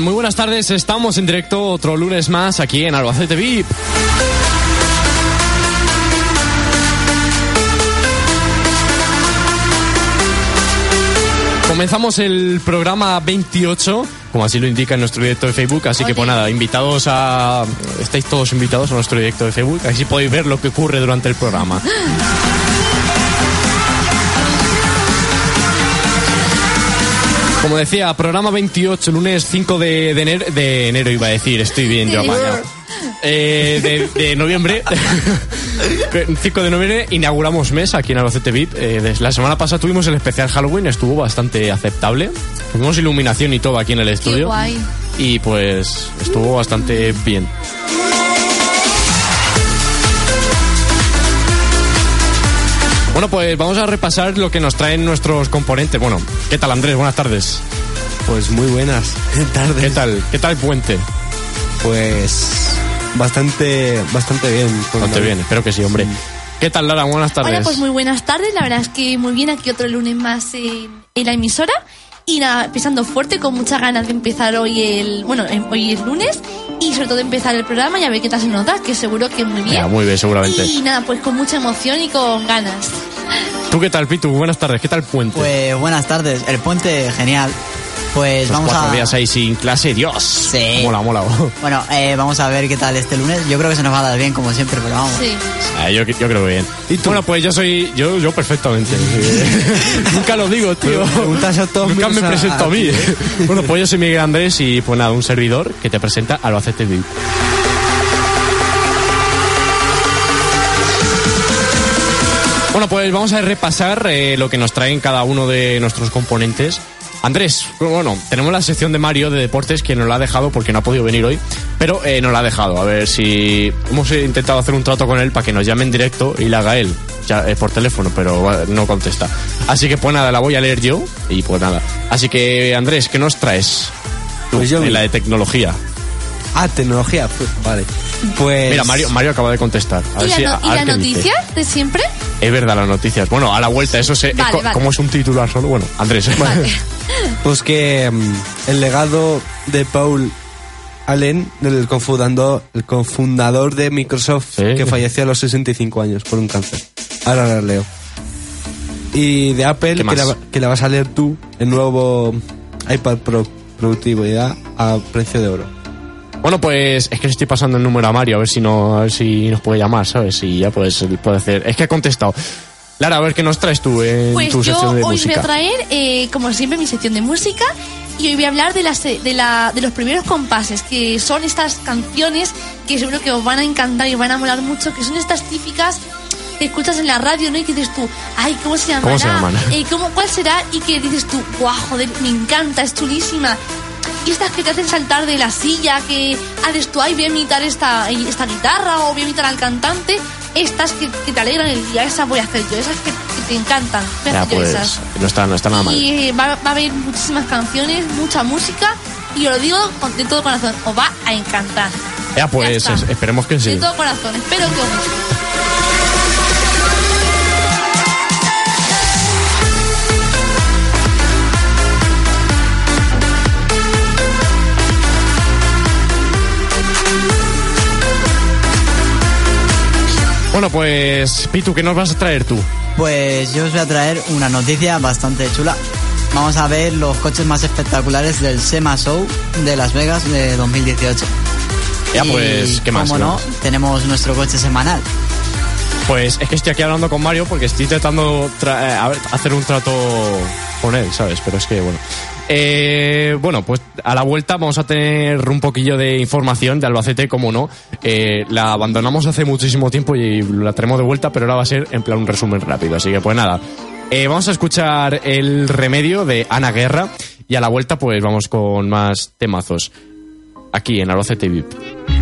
Muy buenas tardes. Estamos en directo otro lunes más aquí en Albacete VIP. Comenzamos el programa 28, como así lo indica en nuestro directo de Facebook, así que pues nada, invitados a... Estáis todos invitados a nuestro directo de Facebook, así podéis ver lo que ocurre durante el programa. Como decía, programa 28, lunes 5 de, de enero, de enero iba a decir, estoy bien yo apañado. Eh, de, de noviembre, 5 de noviembre, inauguramos mes aquí en Albacete VIP. Eh, la semana pasada tuvimos el especial Halloween, estuvo bastante aceptable. Tuvimos iluminación y todo aquí en el Qué estudio. guay. Y pues estuvo bastante bien. Bueno, pues vamos a repasar lo que nos traen nuestros componentes. Bueno, ¿qué tal Andrés? Buenas tardes. Pues muy buenas tardes. ¿Qué tal? ¿Qué tal puente? Pues bastante, bastante bien. Bastante bien, espero que sí, hombre. ¿Qué tal Lara? Buenas tardes. Hola, pues muy buenas tardes. La verdad es que muy bien aquí otro lunes más en, en la emisora. Y nada, empezando fuerte, con muchas ganas de empezar hoy el. Bueno, em- hoy es lunes. Y sobre todo empezar el programa y a ver qué tal se nos da, que seguro que muy bien. Ya, muy bien, seguramente. Y nada, pues con mucha emoción y con ganas. ¿Tú qué tal, Pitu? Buenas tardes. ¿Qué tal el puente? Pues buenas tardes, el puente genial. Pues vamos cuatro a días ahí sin clase, Dios. Sí. Mola, mola. bueno, eh, vamos a ver qué tal este lunes. Yo creo que se nos va a dar bien como siempre, pero vamos. Sí. Ah, yo, yo creo que bien. Bueno, pues yo soy. Yo, yo perfectamente. Nunca lo digo, tío. Preguntas a todos Nunca me a- presento a, a mí. ti, bueno, pues yo soy Miguel Andrés y pues nada, un servidor que te presenta Albacete VIP. Bueno, pues vamos a repasar eh, lo que nos traen cada uno de nuestros componentes. Andrés, bueno, tenemos la sección de Mario de deportes que nos la ha dejado porque no ha podido venir hoy, pero eh, nos la ha dejado. A ver si hemos intentado hacer un trato con él para que nos llame en directo y la haga él, ya eh, por teléfono, pero no contesta. Así que pues nada, la voy a leer yo y pues nada. Así que Andrés, ¿qué nos traes? Tú, Pues yo, en la de tecnología. Ah, tecnología. Pues, vale. Pues. Mira, Mario, Mario acaba de contestar. A ¿Y ver la, si- no- a y ver la qué dice. noticia de siempre? Es verdad, las noticias. Bueno, a la vuelta, eso se, Vale, es vale. como es un titular solo. Bueno, Andrés. Vale. Pues que mm, el legado de Paul Allen, el cofundador, el cofundador de Microsoft, Sí. que falleció a los 65 años por un cáncer. Ahora la leo. Y de Apple, ¿Qué que la, que la vas a leer tú, el nuevo iPad Pro productividad a precio de oro. Bueno, pues es que le estoy pasando el número a Mario, a ver si no, a ver si nos puede llamar, ¿sabes? Y ya pues puede hacer. Es que ha contestado. Lara, a ver qué nos traes tú en Pues tu yo sección de hoy música. voy a traer, eh, como siempre, mi sección de música y hoy voy a hablar de, las, de, la, de los primeros compases, que son estas canciones que seguro que os van a encantar y os van a molar mucho, que son estas típicas que escuchas en la radio, ¿no? Y que dices tú, ay, ¿cómo se llamará? ¿Cómo se llaman? Eh, ¿cómo, ¿Cuál será? Y que dices tú, guau, joder, me encanta, es chulísima. Y estas que te hacen saltar de la silla, que haces tú, ay, voy a imitar esta, esta guitarra o voy a imitar al cantante. Estas que, que te alegran el día, esas voy a hacer yo, esas que, que te encantan. Voy Ya, pues esas. no está, no está nada mal. Y eh, va, va a haber muchísimas canciones, mucha música. Y os lo digo con- de todo corazón, os va a encantar. Ya, pues ya esperemos que sí. De todo corazón, espero que os guste. Bueno, pues Pitu, ¿qué nos vas a traer tú? Pues yo os voy a traer una noticia bastante chula. Vamos a ver los coches más espectaculares del SEMA Show de Las Vegas de 2018. Ya, Y, pues, ¿qué más? Como no, tenemos nuestro coche semanal. Pues es que estoy aquí hablando con Mario porque estoy intentando tra- eh, a ver, hacer un trato con él, ¿sabes? Pero es que, bueno. Eh, bueno, pues a la vuelta vamos a tener un poquillo de información de Albacete, como no. Eh, la abandonamos hace muchísimo tiempo y la tenemos de vuelta, pero ahora va a ser en plan un resumen rápido. Así que, pues nada. Eh, vamos a escuchar el remedio de Ana Guerra y a la vuelta, pues vamos con más temazos. Aquí en Albacete VIP.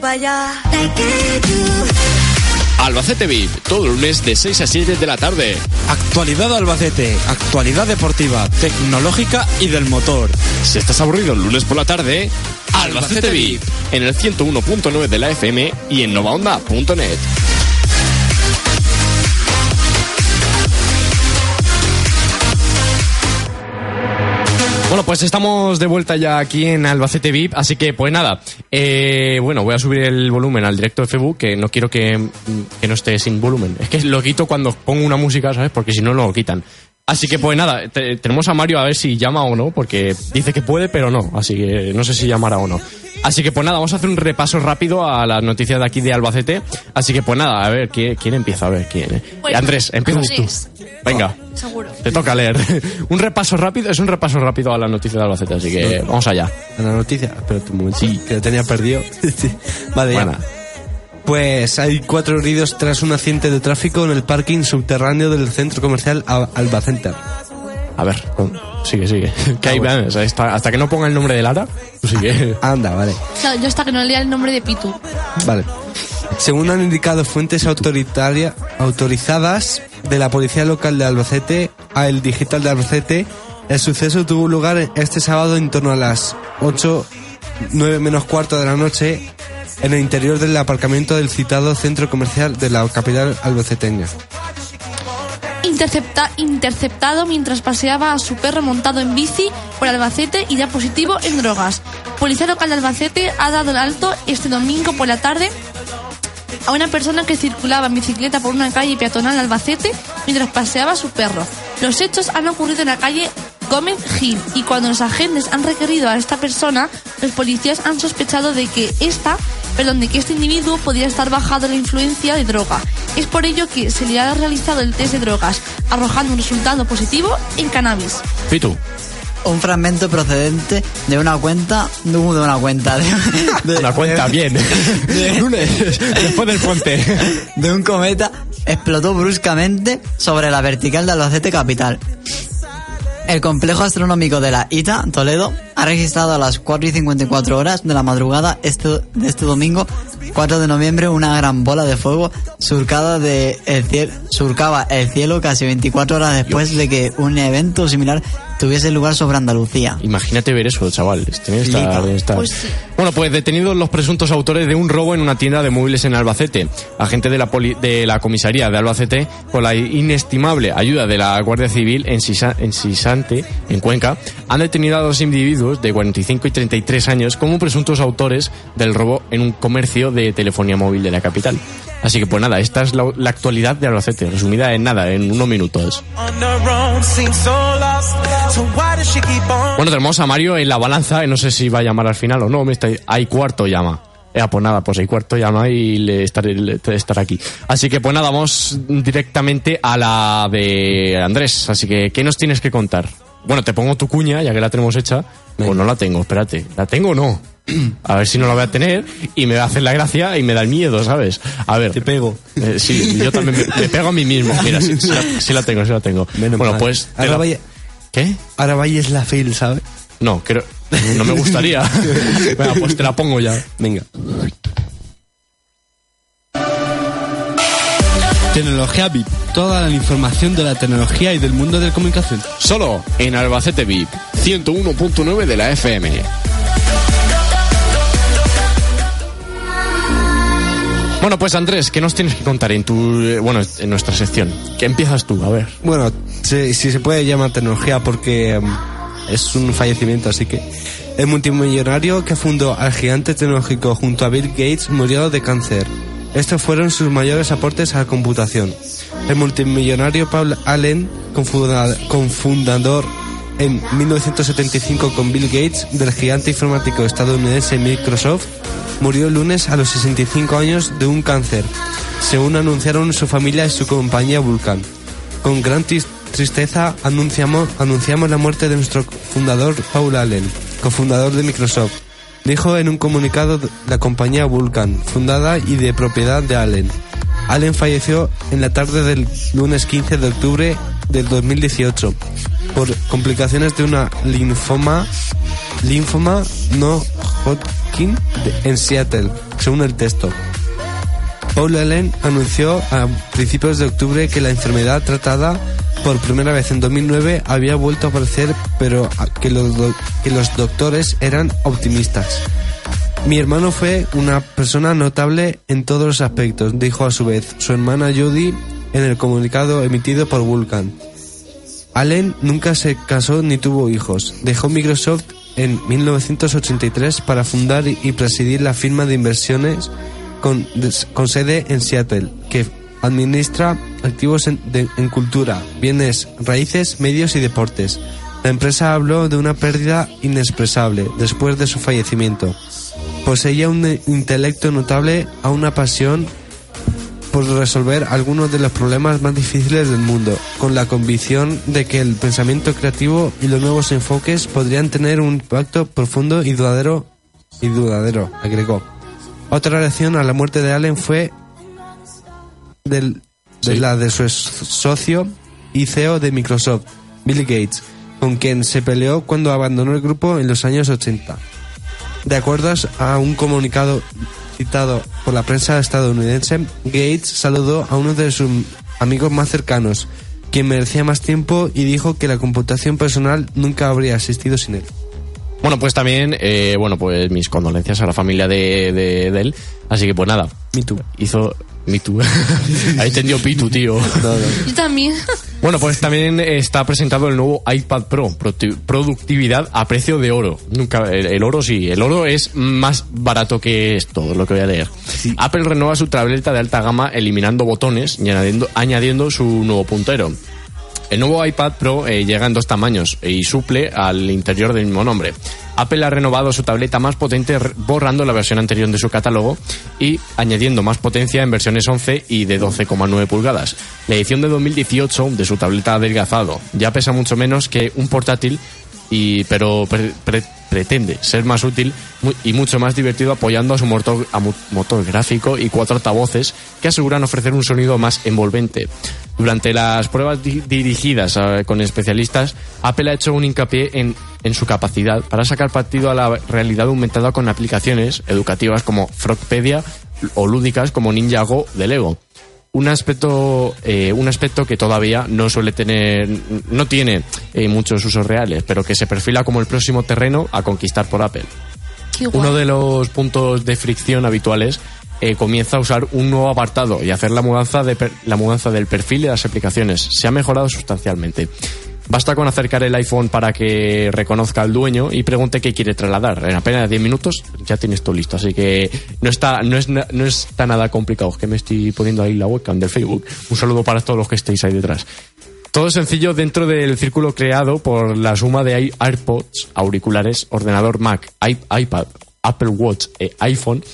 Para allá. Albacete VIP, todo lunes de 6 a 7 de la tarde. Actualidad Albacete, actualidad deportiva, tecnológica y del motor. Si estás aburrido el lunes por la tarde, Albacete VIP, en el 101.9 de la FM y en novaonda.net. Bueno, pues estamos de vuelta ya aquí en Albacete VIP, así que pues nada, eh, bueno, voy a subir el volumen al directo de Facebook, que no quiero que, que no esté sin volumen. Es que lo quito cuando pongo una música, ¿sabes? Porque si no, no lo quitan. Así que pues nada, te- tenemos a Mario a ver si llama o no, porque dice que puede, pero no, así que no sé si llamará o no. Así que pues nada, vamos a hacer un repaso rápido a las noticias de aquí de Albacete. Así que pues nada, a ver, ¿quién, quién empieza? A ver, ¿quién? eh? Bueno, Andrés, empiezas tú. Venga. Seguro. Te toca leer. un repaso rápido, es un repaso rápido a las noticias de Albacete, así que vamos allá. En la noticia, espérate un momento, que lo tenía perdido. Sí. Vale, ya. Pues hay cuatro heridos tras un accidente de tráfico en el parking subterráneo del centro comercial Al- Alba Center. A ver, sigue, sigue. Que vean, o sea, hasta, hasta que no ponga el nombre de Lara, tú sigue. Anda, vale. Claro, yo hasta que no lea el nombre de Pitu. Vale. Según han indicado fuentes autoritaria- autorizadas de la policía local de Albacete a El Digital de Albacete, el suceso tuvo lugar este sábado en torno a las 8, 9 menos cuarto de la noche en el interior del aparcamiento del citado centro comercial de la capital albaceteña. Intercepta, interceptado mientras paseaba a su perro montado en bici por Albacete y ya positivo en drogas. Policía local de Albacete ha dado el alto este domingo por la tarde a una persona que circulaba en bicicleta por una calle peatonal de Albacete mientras paseaba a su perro. Los hechos han ocurrido en la calle Gómez Gil y cuando los agentes han requerido a esta persona, los policías han sospechado de que esta, perdón, de que este individuo podría estar bajado la influencia de droga. Es por ello que se le ha realizado el test de drogas, arrojando un resultado positivo en cannabis. Pitu. Un fragmento procedente de una cuenta, no, de una cuenta, de, de- Una cuenta, de- bien. Lunes, después del puente. de un cometa explotó bruscamente sobre la vertical de Albacete capital. El complejo astronómico de la ITA, Toledo, ha registrado a las 4 y 54 horas de la madrugada este, de este domingo, 4 de noviembre, una gran bola de fuego surcada de el cielo, surcaba el cielo casi 24 horas después de que un evento similar tuviese lugar sobre Andalucía. Imagínate ver eso, chaval. Estar- Pues sí. Bueno, pues detenidos los presuntos autores de un robo en una tienda de móviles en Albacete. Agente de la, poli- de la comisaría de Albacete, con la inestimable ayuda de la Guardia Civil en, Sisa- en Sisante, en Cuenca, han detenido a dos individuos de 45 y 33 años como presuntos autores del robo en un comercio de telefonía móvil de la capital. Así que pues nada, esta es la, la actualidad de Albacete, resumida en nada, en unos minutos. Bueno, tenemos a Mario en la balanza, y no sé si va a llamar al final o no, me está, hay cuarto llama. Eh, pues nada, pues hay cuarto llama y le estaré, le- estará aquí. Así que pues nada, vamos directamente a la de Andrés. Así que, ¿qué nos tienes que contar? Bueno, te pongo tu cuña, ya que la tenemos hecha. Pues no la tengo, espérate. ¿La tengo o no? A ver si no la voy a tener y me va a hacer la gracia y me da el miedo, ¿sabes? A ver. Te pego. Eh, sí, yo también me, me pego a mí mismo. Mira, sí, sí la, sí la tengo, sí la tengo. Menos bueno, mal. pues... te Ahora la- vaya, ¿Qué? ahora vaya es la fail, ¿sabes? No, creo. No me gustaría. Venga, pues te la pongo ya. Venga. Tecnología VIP. Toda la información de la tecnología y del mundo de la comunicación. Solo en Albacete VIP, 101.9 de la FM. Bueno, pues Andrés, ¿qué nos tienes que contar en tu, eh, bueno, en nuestra sección? ¿Qué empiezas tú? A ver. Bueno, si, si se puede llamar tecnología porque em, es un fallecimiento, así que el multimillonario que fundó al gigante tecnológico junto a Bill Gates murió de cáncer. Estos fueron sus mayores aportes a la computación. El multimillonario Paul Allen, confunda- confundador en 1975 con Bill Gates del gigante informático estadounidense Microsoft, murió el lunes a los 65 años de un cáncer, según anunciaron su familia y su compañía Vulcan. Con gran tris- tristeza anunciamos, anunciamos la muerte de nuestro fundador Paul Allen, cofundador de Microsoft. Dijo en un comunicado la compañía Vulcan, fundada y de propiedad de Allen. Allen falleció en la tarde del lunes 15 de octubre del 2018 por complicaciones de una linfoma, linfoma no Hodgkin en Seattle, según el texto. Paul Allen anunció a principios de octubre que la enfermedad tratada por primera vez en 2009 había vuelto a aparecer, pero que los, que los doctores eran optimistas. Mi hermano fue una persona notable en todos los aspectos, dijo a su vez su hermana Judy en el comunicado emitido por Vulcan. Allen nunca se casó ni tuvo hijos. Dejó Microsoft en 1983 para fundar y presidir la firma de inversiones con, sede en Seattle, que administra activos en, cultura, bienes, raíces, medios y deportes. La empresa habló de una pérdida inexpresable después de su fallecimiento. Poseía un intelecto notable a una pasión por resolver algunos de los problemas más difíciles del mundo, con la convicción de que el pensamiento creativo y los nuevos enfoques podrían tener un impacto profundo y duradero, y duradero, agregó. Otra reacción a la muerte de Allen fue del- de la de su socio y CEO de Microsoft, Bill Gates, con quien se peleó cuando abandonó el grupo en los años 80. De acuerdo a un comunicado citado por la prensa estadounidense, Gates saludó a uno de sus amigos más cercanos, quien merecía más tiempo y dijo que la computación personal nunca habría existido sin él. Bueno, pues también, eh, bueno, pues mis condolencias a la familia de, de, de él. Así que pues nada. Me too. Hizo... Me too. Ahí entendió Pitu, tío. Yo también. Bueno, pues también está presentado el nuevo iPad Pro, Produ- productividad a precio de oro. Nunca, el, el oro sí, el oro es más barato que esto, lo que voy a leer. Apple renueva su tableta de alta gama eliminando botones y añadiendo, añadiendo su nuevo puntero. El nuevo iPad Pro eh, llega en dos tamaños y suple al interior del mismo nombre. Apple ha renovado su tableta más potente borrando la versión anterior de su catálogo y añadiendo más potencia en versiones 11 y de 12,9 pulgadas. La edición de 2018 de su tableta adelgazado. Ya pesa mucho menos que un portátil y pero pre- pretende ser más útil y mucho más divertido apoyando a su motor, gráfico y cuatro altavoces que aseguran ofrecer un sonido más envolvente. Durante las pruebas di- dirigidas eh, con especialistas, Apple ha hecho un hincapié en, en su capacidad para sacar partido a la realidad aumentada con aplicaciones educativas como Frogpedia o lúdicas como Ninja Go de Lego un aspecto eh, un aspecto que todavía no suele tener no tiene eh, muchos usos reales pero que se perfila como el próximo terreno a conquistar por Apple. Uno de los puntos de fricción habituales eh, comienza a usar un nuevo apartado y hacer la mudanza de per- la mudanza del perfil de las aplicaciones. Se ha mejorado sustancialmente Basta con acercar el iPhone para que reconozca al dueño y pregunte qué quiere trasladar. En apenas 10 minutos ya tienes todo listo. Así que no está, no es, no está nada complicado. Es que me estoy poniendo ahí la webcam del Facebook. Un saludo para todos los que estéis ahí detrás. Todo sencillo dentro del círculo creado por la suma de AirPods, auriculares, ordenador Mac, iPad, Apple Watch e iPhone.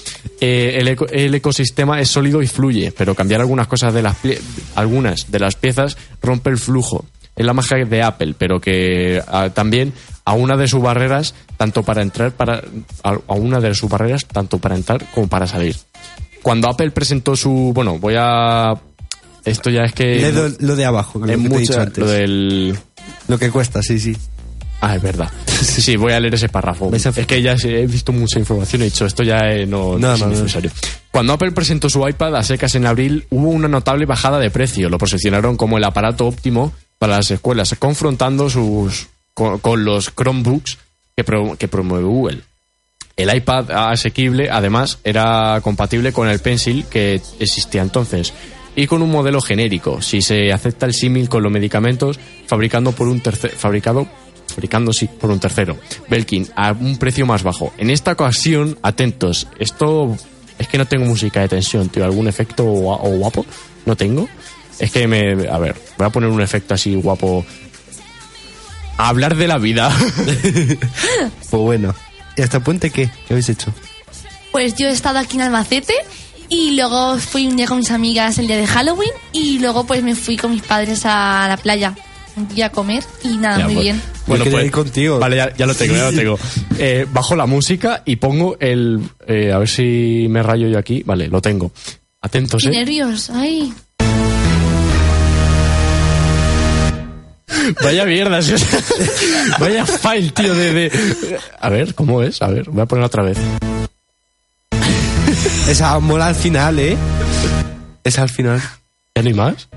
Eh, el, el ecosistema es sólido y fluye, pero cambiar algunas cosas de las algunas de las piezas rompe el flujo. Es la magia de Apple, pero que ah, también a una de sus barreras, tanto para entrar para a, a una de sus barreras tanto para entrar como para salir. Cuando Apple presentó su, bueno, voy a esto ya es que Lee lo, lo de abajo, lo que es te he mucho dicho antes. lo del Lo que cuesta, sí, sí. Ah, es verdad. Sí, sí, voy a leer ese párrafo. ¿Vais a- Es que ya he visto mucha información y he dicho, esto ya eh, no, No, es no, no. necesario. Cuando Apple presentó su iPad a secas en abril, hubo una notable bajada de precio. Lo posicionaron como el aparato óptimo para las escuelas, confrontando sus con, los Chromebooks que, pro- que promueve Google. El iPad asequible, además, era compatible con el Pencil que existía entonces y con un modelo genérico, si se acepta el símil con los medicamentos, fabricando por un tercer, fabricado, fabricando sí, por un tercero, Belkin, a un precio más bajo. En esta ocasión, atentos, esto es que no tengo música de tensión, tío, algún efecto o guapo, no tengo. Es que me, a ver, voy a poner un efecto así guapo. A hablar de la vida. Pues bueno. ¿Y hasta puente qué? ¿Qué habéis hecho? Pues yo he estado aquí en Albacete y luego fui un día con mis amigas el día de Halloween y luego pues me fui con mis padres a la playa un día a comer y nada, Ya, muy pues. bien. Yo quería ir contigo. Vale, ya, ya lo tengo, ya lo tengo. Eh, bajo la música y pongo el. eh, a ver si me rayo yo aquí. Vale, lo tengo. Atentos, Qué eh. nervios, ay. Vaya mierda, Vaya file, tío, de, de- A ver, ¿cómo es? A ver, voy a poner otra vez. Esa mola al final, ¿eh? Esa al final. ¿Ya no hay más?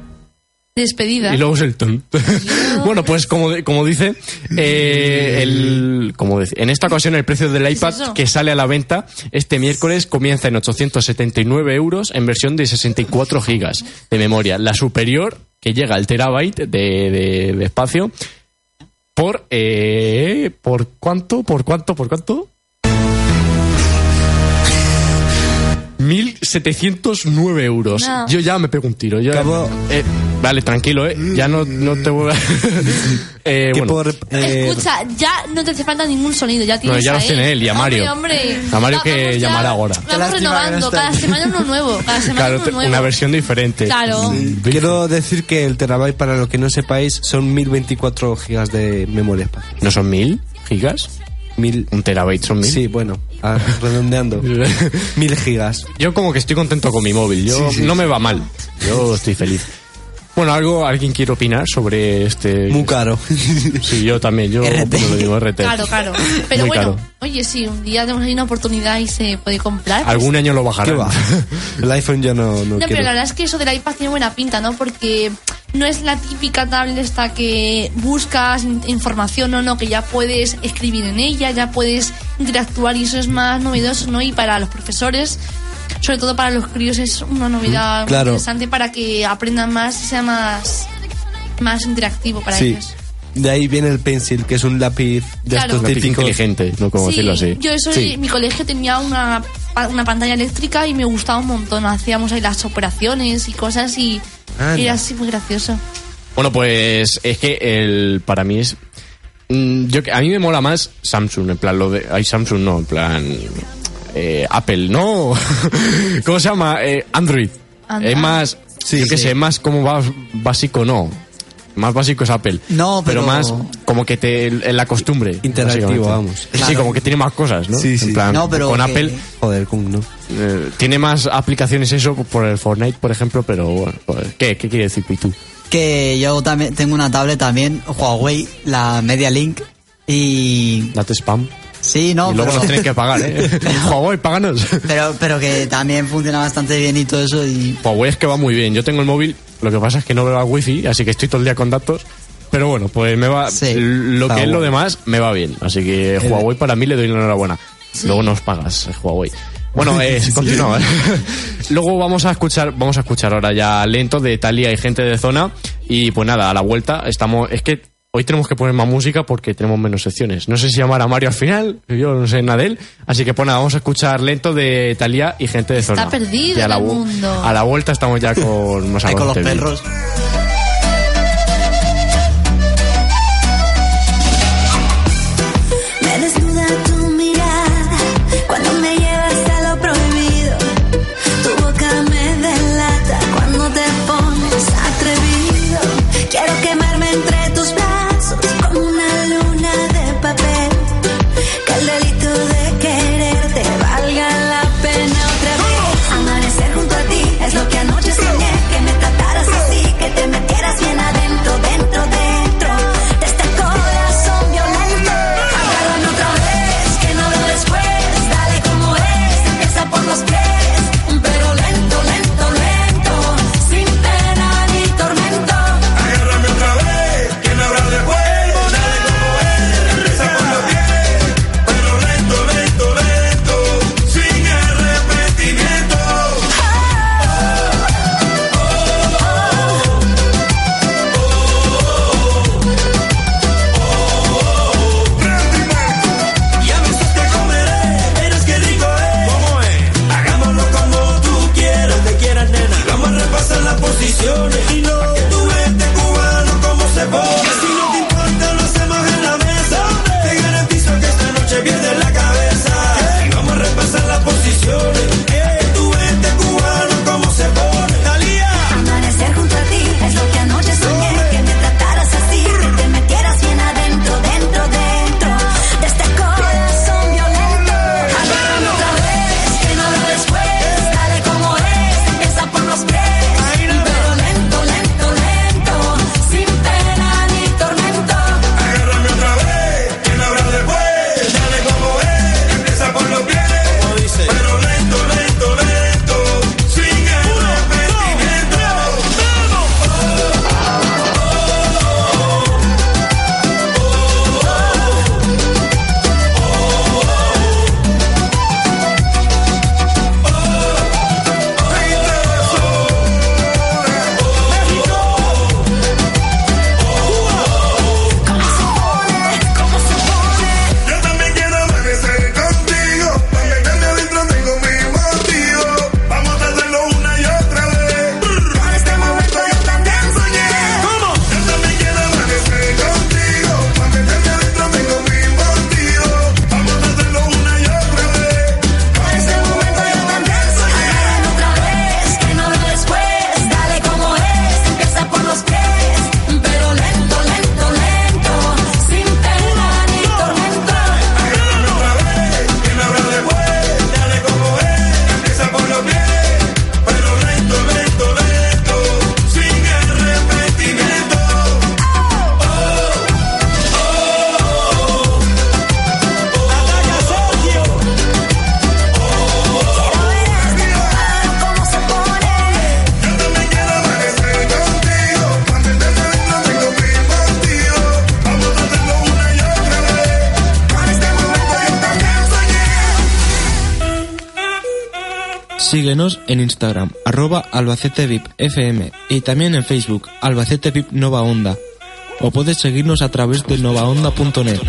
Despedida. Y luego es el ton. bueno, pues como, como dice, eh, el, como dice, en esta ocasión el precio del iPad que sale a la venta este miércoles comienza en 879 euros en versión de 64 gigas de memoria. La superior, que llega al terabyte de, de- de espacio, por, eh, ¿por cuánto? ¿Por cuánto? ¿Por cuánto? 1.709 euros. No. Yo ya me pego un tiro. Yo, Cabo- eh, vale, tranquilo, ¿eh? Ya no, no te voy a... eh, bueno, por, eh, Escucha, ya no te hace falta ningún sonido, ya tienes ya a los tiene él y a Mario. Hombre, hombre. A Mario que ya- llamará ahora. Vamos no renovando, cada semana uno nuevo, cada semana claro, uno nuevo. una versión diferente. Claro. Quiero decir que el terabyte, para los que no sepáis, son 1024 gigas de memoria. ¿No son mil gigas? Mil... ¿Un terabyte son mil? Sí, bueno, ah, redondeando. Mil gigas. Yo como que estoy contento con mi móvil. Yo no me va mal. Yo estoy feliz. Bueno, algo, alguien quiere opinar sobre este. Muy caro. Sí, yo también. Yo RT. lo digo RT. Claro, claro. Pero Muy bueno, caro. oye, sí, un día tenemos ahí una oportunidad y se puede comprar. pues- Algún año lo ¿Qué bajarán. va? El iPhone ya no, no, No, pero la verdad es que eso del iPad tiene buena pinta, ¿no? Porque no es la típica tablet esta que buscas in- información, no, no, que ya puedes escribir en ella, ya puedes interactuar y eso es más novedoso, ¿no? Y para los profesores, sobre todo para los críos, es una novedad muy claro. interesante para que aprendan más y sea más, más interactivo para Sí. ellos. De ahí viene el pencil, que es un lápiz de Claro. estos lápiz inteligente, no como Sí, decirlo así. yo eso, Sí. mi colegio tenía una, una pantalla eléctrica y me gustaba un montón. Hacíamos ahí las operaciones y cosas y Anda. era así muy gracioso. Bueno, pues es que el para mí es mm, yo que- a mí me mola más Samsung, en plan lo de hay Samsung no, en plan eh, Apple, no. ¿Cómo se llama? Eh, Android. Android. Es más Sí, yo qué sí. sé, más como va básico no. Más básico es Apple. No, pero- más como que te en la costumbre. Interactivo, vamos. Sí, como que tiene más cosas, ¿no? Sí, sí. En plan, No, pero con que- Apple Joder, con no. eh, tiene más aplicaciones eso por el Fortnite, por ejemplo, pero bueno, ¿qué, qué quiere decir Pitu? Que yo también tengo una tablet también, Huawei, la Media Link. Y. Date spam. Sí, no, y luego pero, nos tienes que pagar, ¿eh? Huawei, páganos. pero, pero que también funciona bastante bien y todo eso. Y Huawei es que va muy bien. Yo tengo el móvil, lo que pasa es que no veo el wifi, así que estoy todo el día con datos. Pero bueno, pues me va. Sí. Lo que es lo demás, me va bien. Así que Huawei para mí le doy la enhorabuena. Luego nos pagas, Huawei. Bueno, eh, continúa. ¿eh? Luego vamos a escuchar, vamos a escuchar ahora ya lento de Talia y gente de zona. Y pues nada, a la vuelta estamos. Es que hoy tenemos que poner más música porque tenemos menos secciones. No sé si llamar a Mario al final, yo no sé nada de él. Así que pues nada, vamos a escuchar lento de Talia y gente de zona. perdido Y a la el mundo. A la vuelta estamos ya con más ahí con los perros. en Instagram, arroba albacetevipfm FM y también en Facebook, Albacete VIP Nova Onda. O puedes seguirnos a través de novaonda.net.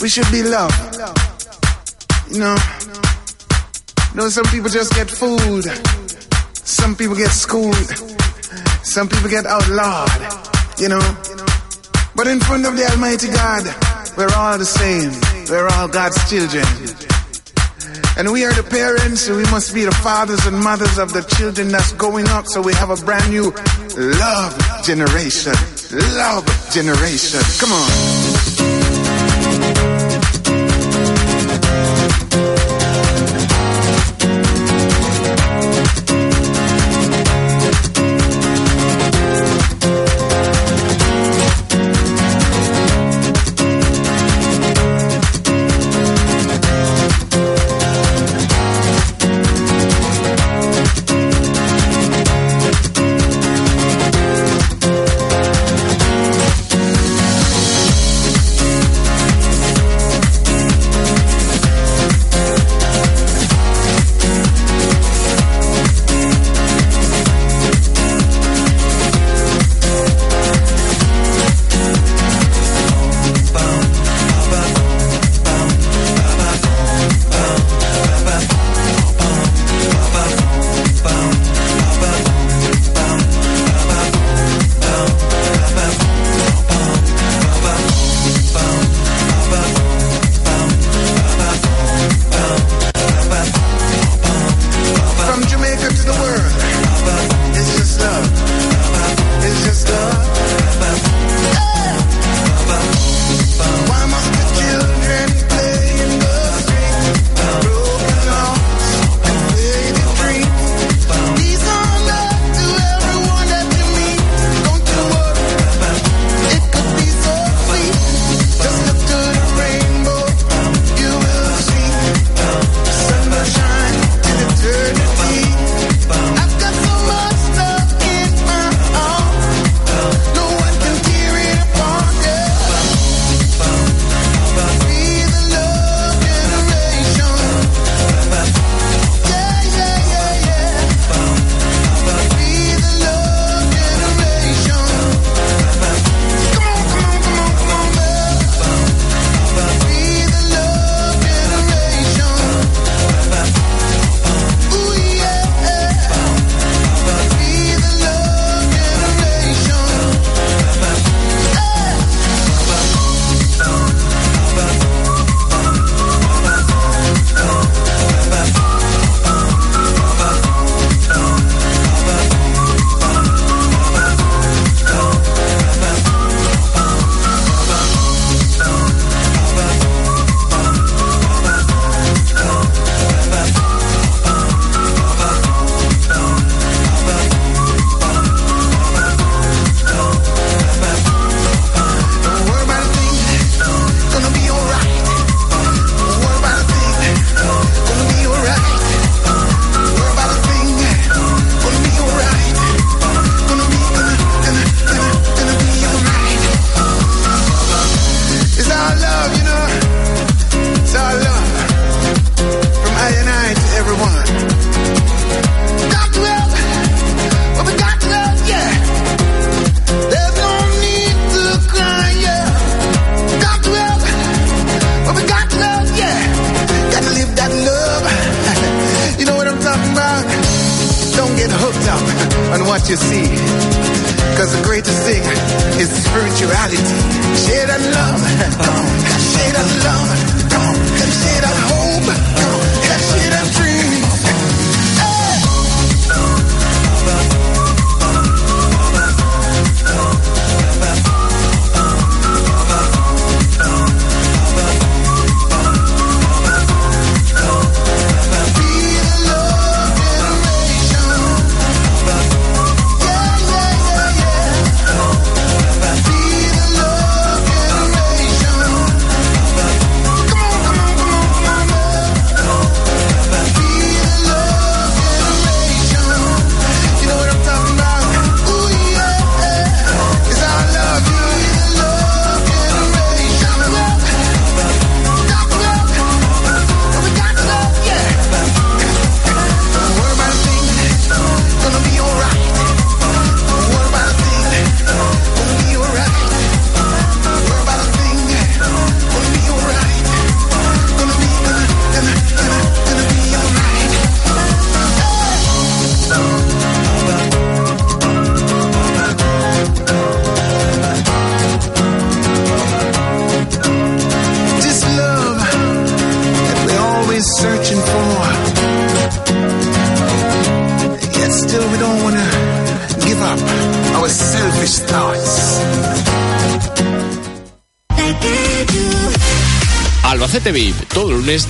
We should be loved. You know, you know some people just get fooled. Some people get schooled. Some people get outlawed. You know, but in front of the Almighty God, we're all the same. We're all God's children. And we are the parents, so we must be the fathers and mothers of the children that's going up, so we have a brand new love generation. Love generation. Come on. you see. Cause the greatest thing is spirituality. Share that love.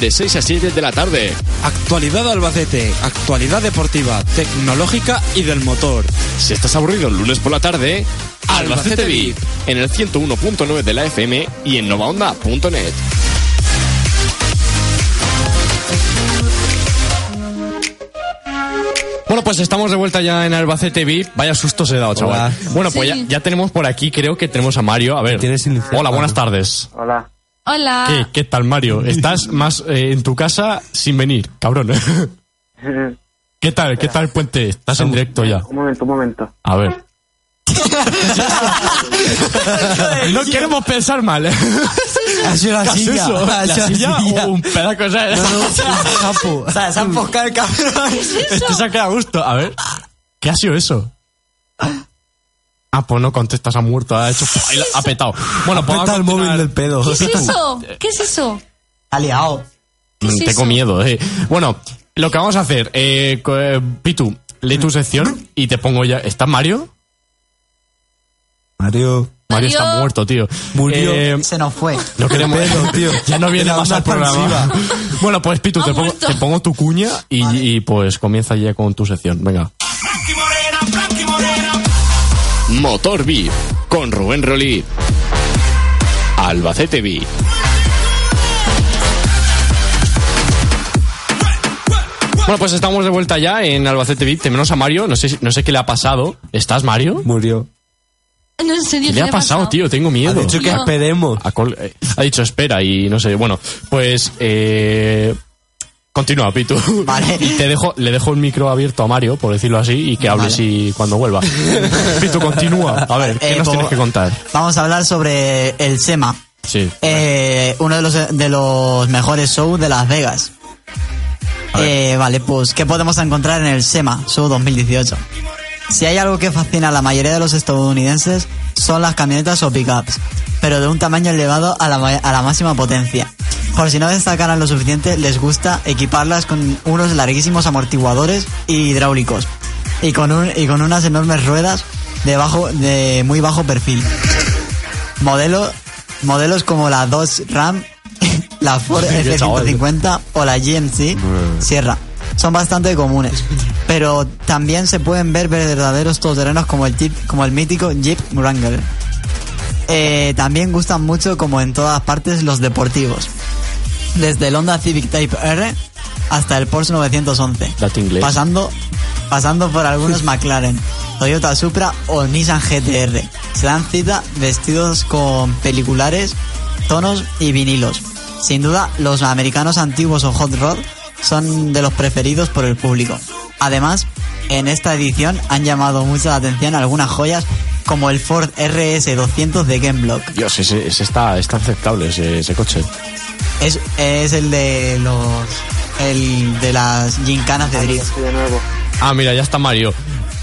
de 6 a 7 de la tarde. Actualidad Albacete, actualidad deportiva, tecnológica y del motor. Si estás aburrido el lunes por la tarde, Albacete VIP, en el 101.9 de la FM y en novaonda.net. Bueno, pues estamos de vuelta ya en Albacete VIP. Vaya susto se he dado, chaval. Hola. Bueno, pues Sí. ya, ya tenemos por aquí, creo que tenemos a Mario. A ver. Hola, buenas tardes. Hola. Hola. ¿Qué, ¿Qué tal, Mario? Estás más eh, en tu casa sin venir, cabrón. ¿Qué tal? ¿Qué tal el puente? Estás en directo ya. Un momento, un momento. A ver. no queremos pensar mal. Ha sido la ¿Qué has silla. Ha ¿La sido silla o un pedazo de... Japo. O sea, se ha enfocado el cabrón. Este se ha quedado a gusto. A ver. ¿Qué ha sido eso? Ah, pues no contestas, ha muerto, ha hecho... lo- Ha petado. Bueno, pues el móvil del pedo. ¿Qué es eso? ¿Qué es eso? Ha liado. ¿Qué es Tengo eso? miedo, eh. Bueno, lo que vamos a hacer, eh, eh, Pitu, lee tu sección y te pongo ya. ¿Está Mario? Mario. Mario está muerto, tío. Murió. Eh, Se nos fue. no queremos. Tío. Ya no viene más al programa. Bueno, pues Pitu, te pongo, te pongo tu cuña y, y, pues comienza ya con tu sección. Venga. Motor VIP con Rubén Rolí. Albacete VIP. Bueno, pues estamos de vuelta ya en Albacete VIP. Tenemos a Mario. No sé, no sé qué le ha pasado. ¿Estás, Mario? Murió. No, en serio, ¿Qué le ha pasado, tío? Tengo Ha miedo. dicho que Yo- esperemos. Ha, eh, ha dicho espera y no sé. Bueno, pues eh, continúa, Pitu. Vale. Y te dejo, le dejo el micro abierto a Mario, por decirlo así, y que hable Vale. si cuando vuelva. Pitu, continúa. A ver, ¿qué Eh, nos como- tienes que contar? Vamos a hablar sobre el SEMA. Sí. Eh, uno de los, de los mejores shows de Las Vegas. Eh, vale, pues, ¿qué podemos encontrar en el SEMA, Show 2018? Si hay algo que fascina a la mayoría de los estadounidenses, son las camionetas o pickups, pero de un tamaño elevado a la, a la máxima potencia. Por si no destacaran lo suficiente, les gusta equiparlas con unos larguísimos amortiguadores hidráulicos y con, un, y con unas enormes ruedas de, bajo, de muy bajo perfil. Modelo, modelos como la Dodge Ram, la Ford Qué chaval. F-150 o la GMC Sierra son bastante comunes, pero también se pueden ver verdaderos todoterrenos como el, como el mítico Jeep Wrangler. Eh, también gustan mucho, como en todas partes, los deportivos. Desde el Honda Civic Type R hasta el Porsche 911. Dato inglés. Pasando, pasando por algunos McLaren, Toyota Supra o Nissan GTR. Se dan cita vestidos con peliculares, tonos y vinilos. Sin duda, los americanos antiguos o hot rod son de los preferidos por el público. Además, en esta edición han llamado mucho la atención algunas joyas como el Ford RS200 de Ken Block. Dios, ese, ese está, está aceptable, ese, ese coche. Es, es el de los el de las gincanas de drift. De nuevo. Ah, mira, ya está Mario.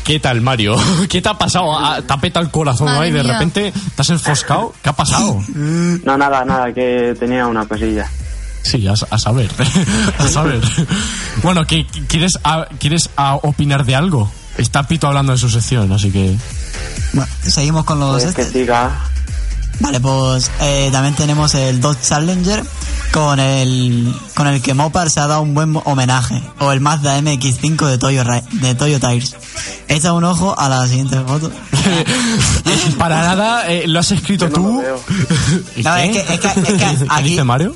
¿Qué tal, Mario? ¿Qué te ha pasado? Ah, ¿Te ha petado el corazón Madre ahí? De mía. repente te has enfoscado. ¿Qué ha pasado? No, nada, nada, que tenía una cosilla. Sí, a, a saber. a saber. Bueno, ¿qué, qué- ¿quieres, a- ¿quieres a opinar de algo? Está Pito hablando de su sección, así que... Bueno, seguimos con los Pues que estos. siga. Vale, pues eh, también tenemos el Dodge Challenger con el con el que Mopar se ha dado un buen homenaje o el Mazda MX5 de Toyo Ra- de Toyo Tires. Echa un ojo a la siguiente foto. Para nada, eh, ¿lo has escrito no tú? lo veo. ¿Y No, qué? es que- es que- es que ¿Qué dice Mario?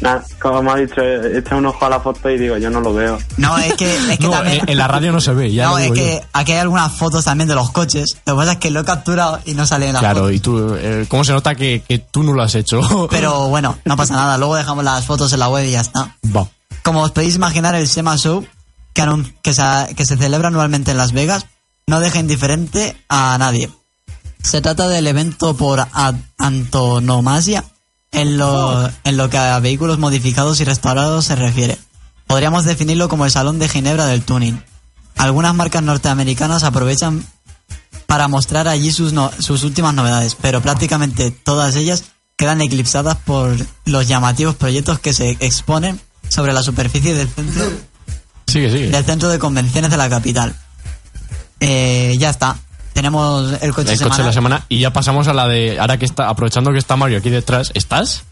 Nada, como ha dicho, echa un ojo a la foto y digo, yo no lo veo. No, es que es que No, también en, la radio no se ve, ya No, lo es yo. que aquí hay algunas fotos también de los coches. Lo que pasa es que lo he capturado y no sale en la Claro, y tú, eh, ¿cómo se nota que, que tú no lo has hecho? Pero bueno, no pasa nada. Luego dejamos las fotos en la web y ya está. Va. Como os podéis imaginar, el SEMA Show, que, anun- que, se, que se celebra anualmente en Las Vegas, no deja indiferente a nadie. Se trata del evento por antonomasia en lo, en lo que a vehículos modificados y restaurados se refiere. Podríamos definirlo como el Salón de Ginebra del Tuning. Algunas marcas norteamericanas aprovechan para mostrar allí sus, no- sus últimas novedades, pero prácticamente todas ellas quedan eclipsadas por los llamativos proyectos que se exponen sobre la superficie del centro, Sigue, sigue. del centro de convenciones de la capital. Eh, ya está. Tenemos el coche, el coche de la semana. Y ya pasamos a la de. Ahora que está, aprovechando que está Mario aquí detrás, ¿estás?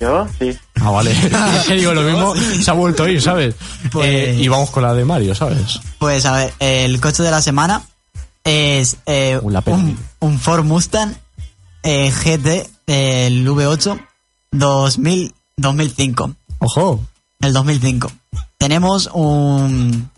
¿Yo? Sí. Ah, vale. es que digo, lo mismo se ha vuelto a ir, ¿sabes? Pues- Eh, y vamos con la de Mario, ¿sabes? Pues a ver, el coche de la semana es eh, un, un Ford Mustang eh, GT del V8 2000, 2005. Ojo. El 2005. Tenemos un...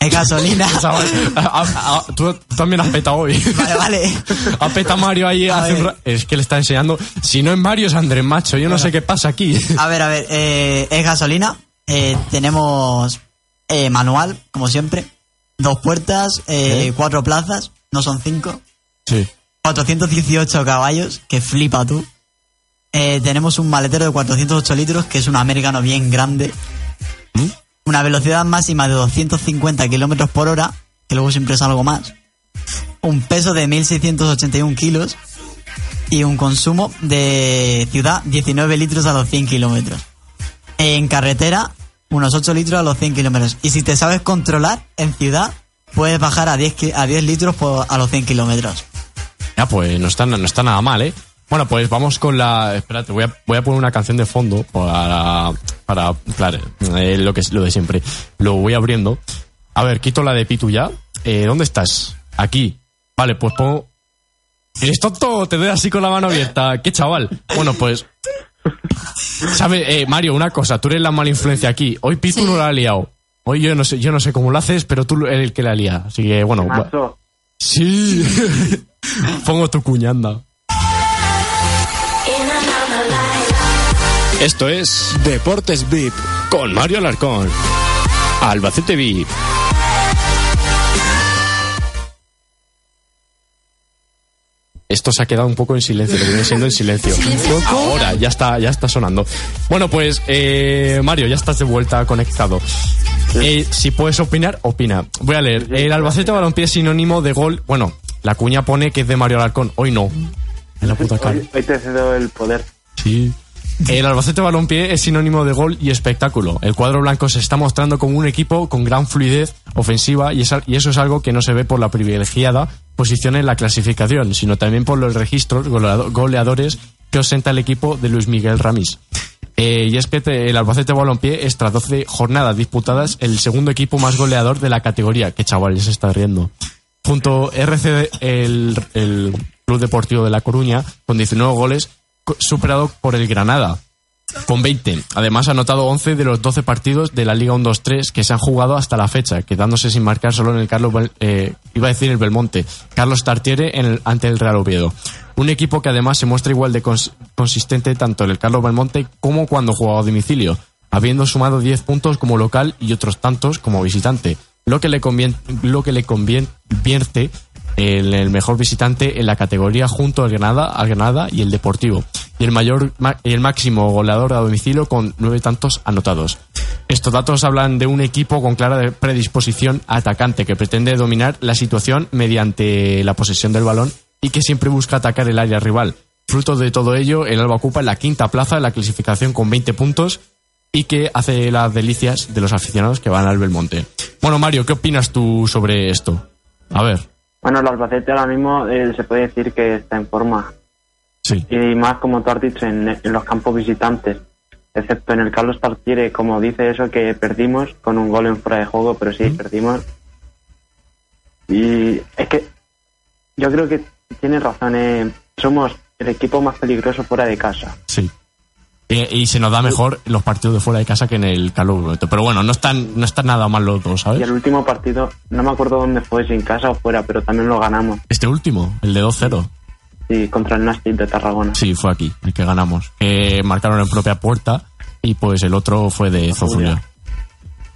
Es gasolina. Chaval, a- a- a- tú también has petado hoy. vale, vale. Ha petado Mario ahí hace un ra- Es que le está enseñando. Si no es Mario, es Andrés Macho. Yo no sé qué pasa aquí. A ver, a ver, eh, es gasolina. Eh, tenemos eh, manual, como siempre. Dos puertas, eh, cuatro plazas, no son cinco. Sí. 418 caballos, que flipa tú. Tenemos un maletero de 408 litros, que es un americano bien grande. ¿Mm? Una velocidad máxima de 250 kilómetros por hora, que luego siempre es algo más. Un peso de 1681 kilos. Y un consumo de ciudad 19 litros a los 100 kilómetros. En carretera, unos 8 litros a los 100 kilómetros. Y si te sabes controlar, en ciudad, puedes bajar a 10, ki- a 10 litros a los 100 kilómetros. Ya, pues no está, no está nada mal, ¿eh? Bueno, pues vamos con la. Espérate, voy a, voy a poner una canción de fondo para. Para. Claro, eh, lo, que es, lo de siempre. Lo voy abriendo. A ver, quito la de Pitu ya. Eh, ¿Dónde estás? Aquí. Vale, pues pongo. ¿Eres tonto? Te doy así con la mano abierta. ¿Qué chaval? Bueno, pues. ¿Sabes, eh, Mario, una cosa? Tú eres la mala influencia aquí. Hoy Pitu Sí. no la ha liado. Hoy yo no sé, yo no sé cómo lo haces, pero tú eres el que la lía. Así que, bueno. Sí. Pongo tu cuñanda. Esto es Deportes VIP. con Mario Alarcón. Albacete VIP. Esto se ha quedado un poco en silencio, lo que viene siendo en silencio. Silencio. Ahora, ya está, ya está sonando. Bueno, pues, eh, Mario, ya estás de vuelta conectado. Eh, si puedes opinar, opina. Voy a leer. El Albacete Balompié es sinónimo de gol. Bueno, la cuña pone que es de Mario Alarcón. Hoy no. En la puta cara. Hoy, hoy te cedo el poder. Sí. El Albacete Balompié es sinónimo de gol y espectáculo. El cuadro blanco se está mostrando como un equipo con gran fluidez ofensiva y, eso es algo que no se ve por la privilegiada posición en la clasificación, sino también por los registros goleado- goleadores que ostenta el equipo de Luis Miguel Ramis. Eh, y es que el Albacete Balompié es tras 12 jornadas disputadas el segundo equipo más goleador de la categoría. Que chaval, ya se está riendo. Junto RC, el, el Club Deportivo de La Coruña, con 19 goles, superado por el Granada, con 20. Además, ha anotado 11 de los 12 partidos de la Liga 1-2-3 que se han jugado hasta la fecha, quedándose sin marcar solo en el Carlos, eh, iba a decir el Belmonte, Carlos Tartiere en el- ante el Real Oviedo. Un equipo que además se muestra igual de cons- consistente tanto en el Carlos Belmonte como cuando jugaba a domicilio, habiendo sumado 10 puntos como local y otros tantos como visitante, lo que le conviene, lo que le convierte el, el mejor visitante en la categoría junto al Granada, al Granada y el Deportivo, y el mayor el máximo goleador a domicilio con nueve tantos anotados. Estos datos hablan de un equipo con clara predisposición atacante que pretende dominar la situación mediante la posesión del balón y que siempre busca atacar el área rival. Fruto de todo ello, el Alba ocupa la quinta plaza de la clasificación con 20 puntos y que hace las delicias de los aficionados que van al Belmonte. Bueno, Mario, ¿qué opinas tú sobre esto? A ver, Bueno, el Albacete ahora mismo eh, se puede decir que está en forma. sí. Y más, como tú has dicho, en, en los campos visitantes. Excepto en el Carlos Tartiere, como dice eso, que perdimos con un gol en fuera de juego, pero sí, perdimos. Y es que yo creo que tiene razón. eh, somos el equipo más peligroso fuera de casa. Sí. Y, y se nos da mejor los partidos de fuera de casa que en el calor. Pero bueno, no están, no están nada mal los dos, Y ¿sabes? el último partido, no me acuerdo dónde fue, si en casa o fuera, pero también lo ganamos. Este último, el de 2-0. Sí, contra el Nastic de Tarragona. Sí, fue aquí, el que ganamos. Que marcaron en propia puerta y pues el otro fue de Zozulia.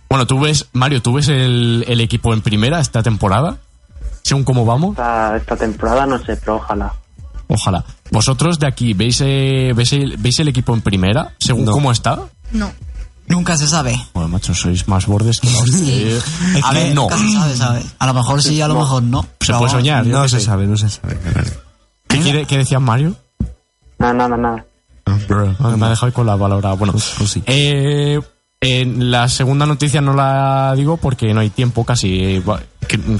Bueno, tú ves, Mario, ¿tú ves el, el equipo en primera esta temporada? Según cómo vamos, Esta, esta temporada no sé, pero ojalá. Ojalá. ¿Vosotros de aquí veis, eh, veis, el, veis el equipo en primera? Según cómo está. No. Nunca se sabe. Bueno, macho, sois más bordes que la hostia. Eh, Es A que ver, no. nunca se sabe, ¿sabes? A lo mejor sí, a lo mejor no. Se puede soñar. No se sé. sabe, no se sabe. ¿Qué, quiere- qué decía Mario? Nada, nada, nada. Ah, Me ha dejado con la palabra. Bueno, Pues sí. eh, La segunda noticia no la digo porque no hay tiempo casi.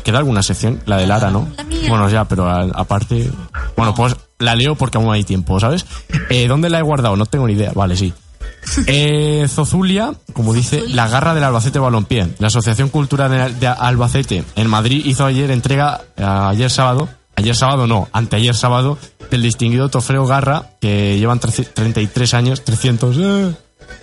Queda alguna sección, la de Lara, ¿no? La. Bueno, ya, pero a- aparte. Bueno, pues la leo porque aún hay tiempo, ¿sabes? Eh, ¿Dónde la he guardado? No tengo ni idea. Vale, sí. Eh, Zozulia, como dice, la garra del Albacete Balompié. La Asociación Cultural de- Albacete en Madrid hizo ayer entrega, eh, ayer sábado, ayer sábado no, anteayer sábado, del distinguido trofeo Garra, que llevan 13 33 años, 300, eh,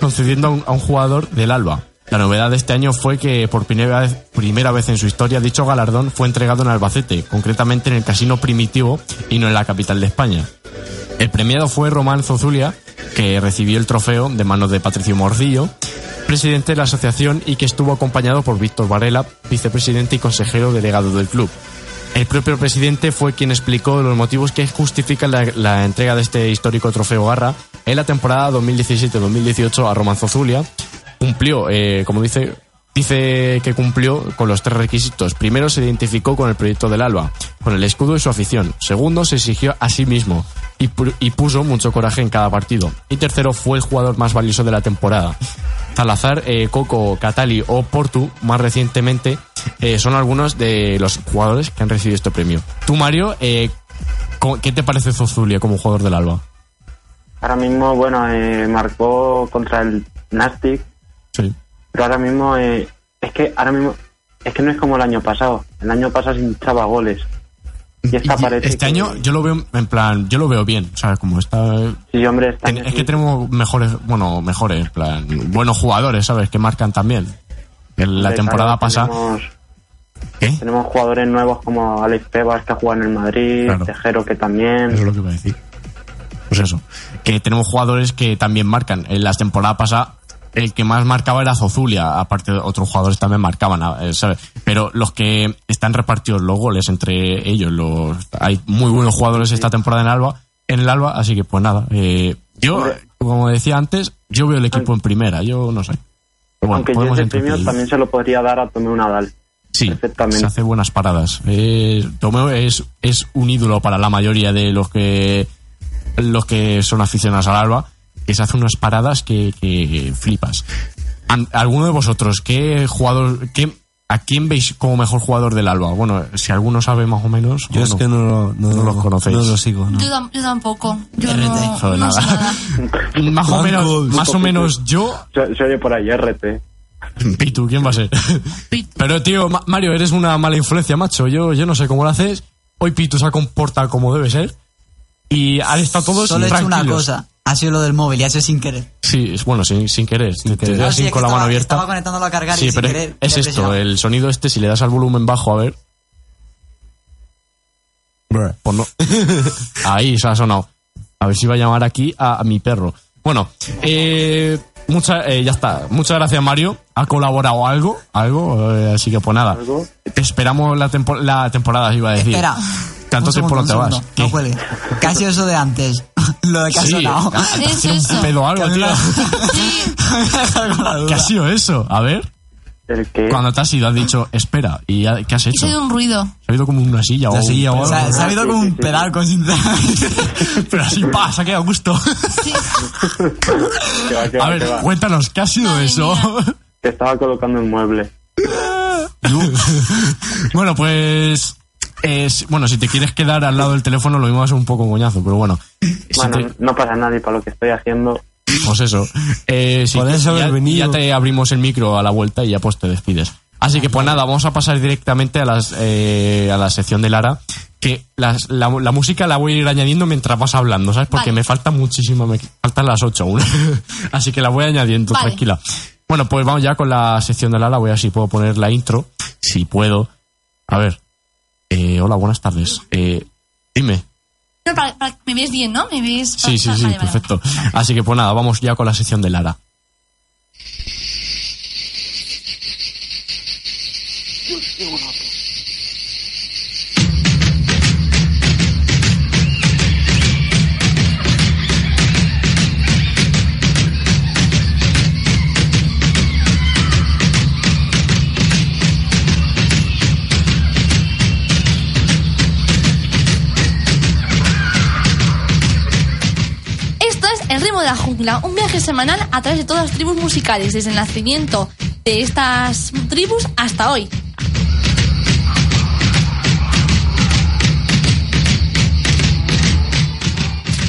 concediendo a un, jugador del Alba. La novedad de este año fue que por primera vez, primera vez en su historia dicho galardón fue entregado en Albacete, concretamente en el Casino Primitivo y no en la capital de España. El premiado fue Román Zozulia, que recibió el trofeo de manos de Patricio Morcillo, presidente de la asociación y que estuvo acompañado por Víctor Varela, vicepresidente y consejero delegado del club. El propio presidente fue quien explicó los motivos que justifican la, la entrega de este histórico trofeo Garra en la temporada 2017-2018 a Román Zozulia. Cumplió, eh, como dice, dice que cumplió con los tres requisitos. Primero, se identificó con el proyecto del Alba, con el escudo y su afición. Segundo, se exigió a sí mismo y, pu- y puso mucho coraje en cada partido. Y tercero, fue el jugador más valioso de la temporada. Salazar, eh, Coco, Catali o Portu, más recientemente, eh, son algunos de los jugadores que han recibido este premio. Tú, Mario, eh, ¿cómo- ¿qué te parece Zozulia como jugador del Alba? Ahora mismo, bueno, eh, marcó contra el Nastic, Sí. pero ahora mismo eh, es que ahora mismo es que no es como el año pasado. El año pasado se hinchaba goles. Y esta Y este que- año yo lo veo en plan, yo lo veo bien, o sea, como está Sí, hombre, ten- año es sí. que tenemos mejores, bueno, mejores, en plan, buenos jugadores, ¿sabes? Que marcan también. En la temporada claro, pasada, Tenemos, tenemos jugadores nuevos como Alex Pebas que juega en el Madrid, Claro. Tejero que también. Eso es lo que iba a decir. Pues eso. Que tenemos jugadores que también marcan. En las temporadas pasadas, el que más marcaba era Zozulia. Aparte, otros jugadores también marcaban, eh, ¿sabes? Pero los que están repartidos los goles entre ellos, los hay muy buenos jugadores esta temporada en Alba, en el Alba, así que pues nada. eh, yo, como decía antes, yo veo el equipo en primera, yo no sé. Bueno, Aunque yo ese premio también se lo podría dar a Tomeu Nadal. Sí, perfectamente. se hace buenas paradas. Eh, Tomeo es, es un ídolo para la mayoría de los que los que son aficionados al Alba, que se hace unas paradas que, que flipas. ¿Alguno de vosotros qué jugador, qué, a quién veis como mejor jugador del Alba? Bueno, si alguno sabe más o menos. Yo o es no. que no, lo- no, No los conocéis. No los sigo, ¿no? Yo, yo tampoco. Yo RT. no, Joder, no sé nada. nada. más o menos, más o menos yo. Se, se oye por ahí, RT. Pitu, ¿quién va a ser? Pitu. Pero tío, Ma- Mario, eres una mala influencia, macho. Yo, yo no sé cómo lo haces. Hoy Pitu se ha comportado como debe ser. Y han estado todos Solo he hecho una cosa. Ha sido lo del móvil y ha sido sin querer. Sí, es bueno, sin, sin querer. Te- te querer. das Ah, sí, sin es que con la estaba- mano abierta. Estaba conectándolo a cargar Sí, y sin pero querer. es esto, presionado. el sonido este, si le das al volumen bajo, a ver. Pues no. Ahí se ha sonado. A ver si va a llamar aquí a, a mi perro. Bueno, eh, mucha, eh, ya está. Muchas gracias, Mario. Ha colaborado algo, algo, eh, así que pues nada. Algo. Te esperamos la, tempo- la temporada, iba a decir. Espera. ¿Cuánto Un tiempo segundo, no te vas? ¿Qué? No. ¿Qué ha sido eso de antes? lo de que ha Sí, sonado. ah, ¿Qué es eso? un pedo algo, tío. Sí, ¿Qué ha sido eso? A ver. El que Cuando te has ido, has dicho, espera, ¿y qué has he hecho? oído un ruido. Se ha ido como una silla o silla o algo. O sea, se ha habido sí, como un sí, pedalco, sinceramente. Pero así, pa, se ha quedado a gusto. Sí. va, A ver, cuéntanos, ¿qué ha sido Madre eso? mía. Te estaba colocando un mueble. bueno, pues... es- bueno, si te quieres quedar al lado del teléfono, lo mismo va a ser un poco coñazo, pero bueno. Si Bueno, te- no pasa nada y para lo que estoy haciendo. pues eso. Eh, si Podés quieres, haber ya, venido. ya te abrimos el micro a la vuelta y ya pues te despides. Así que pues nada, vamos a pasar directamente a, las, eh, a la sección de Lara. Que las- la, la música la voy a ir añadiendo mientras vas hablando, ¿sabes? Porque Vale. me falta muchísimo, me faltan las ocho aún. Así que la voy añadiendo, Vale. tranquila. Bueno, pues vamos ya con la sección de Lara. Voy a ver si puedo poner la intro. Si puedo. A ver. Eh, hola, buenas tardes. Eh, dime. No, para- para- me ves bien, ¿no? Me ves. Sí, sí, sí, vale. perfecto. Así que pues nada, vamos ya con la sección de Lara. La jungla, un viaje semanal a través de todas las tribus musicales, desde el nacimiento de estas tribus hasta hoy.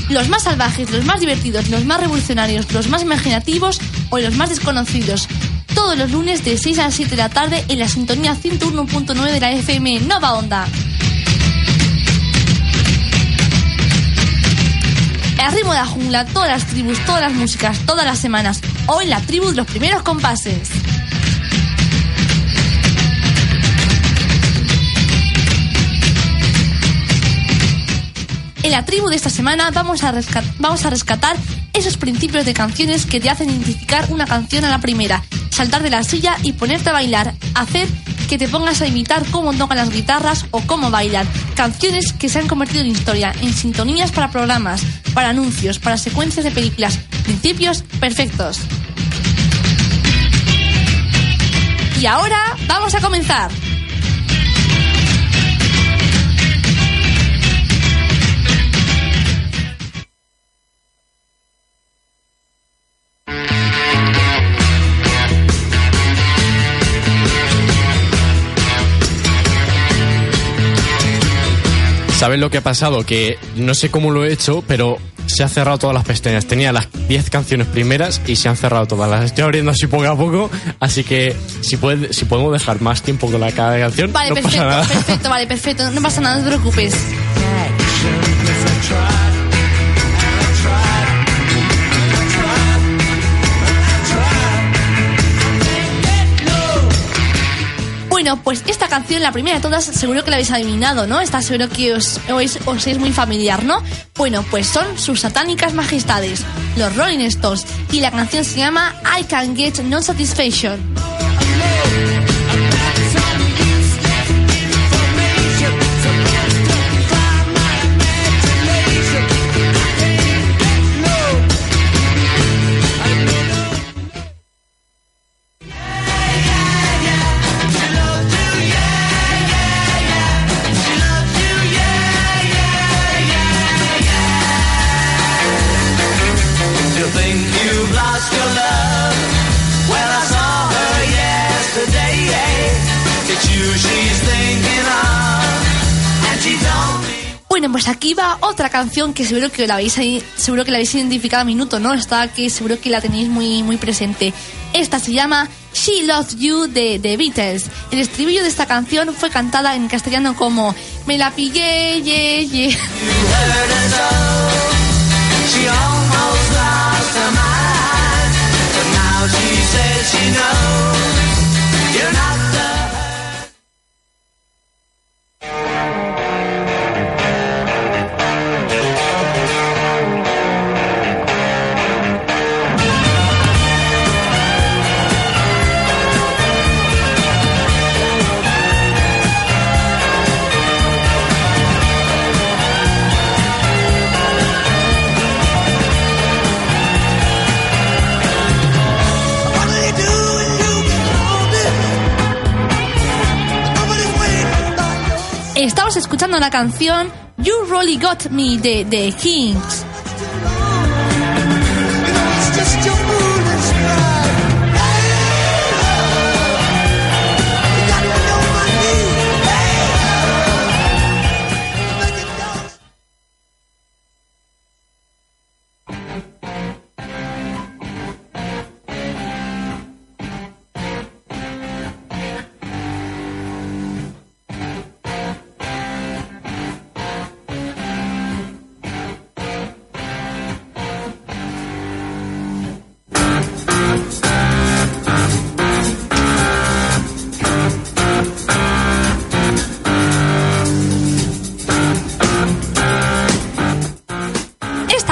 Los más salvajes, los más divertidos, los más revolucionarios, los más imaginativos o los más desconocidos. Todos los lunes de 6 a 7 de la tarde en la sintonía 101.9 de la FM Nova Onda. El ritmo de la jungla, todas las tribus, todas las músicas, todas las semanas. Hoy la tribu de los primeros compases. En la tribu de esta semana vamos a, rescatar esos principios de canciones que te hacen identificar una canción a la primera, saltar de la silla y ponerte a bailar, hacer que te pongas a imitar cómo tocan las guitarras o cómo bailan. Canciones que se han convertido en historia, en sintonías para programas, para anuncios, para secuencias de películas. Principios perfectos. Y ahora vamos a comenzar. ¿Sabes lo que ha pasado? Que no sé cómo lo he hecho, pero se ha cerrado todas las pestañas. Tenía las 10 canciones primeras y se han cerrado todas. Las estoy abriendo así poco a poco, así que si, puede, si podemos dejar más tiempo con la cada canción, Vale, no pasa perfecto, nada. perfecto, vale, perfecto. No pasa nada, no te preocupes. Bueno, pues esta canción, la primera de todas, seguro que la habéis adivinado, ¿no? Está seguro que os, os, os es muy familiar, ¿no? Bueno, pues son sus satánicas majestades, los Rolling Stones, y la canción se llama I Can Get No Satisfaction. Bueno, pues aquí va otra canción que seguro que la habéis seguro que la habéis identificado a minuto, ¿no? Está que seguro que la tenéis muy muy presente. Esta se llama She Loves You de The Beatles. El estribillo de esta canción fue cantada en castellano como Me la pillé, ye, ye. She almost lost her mind, but now she says la canción You Really Got Me de The Kings.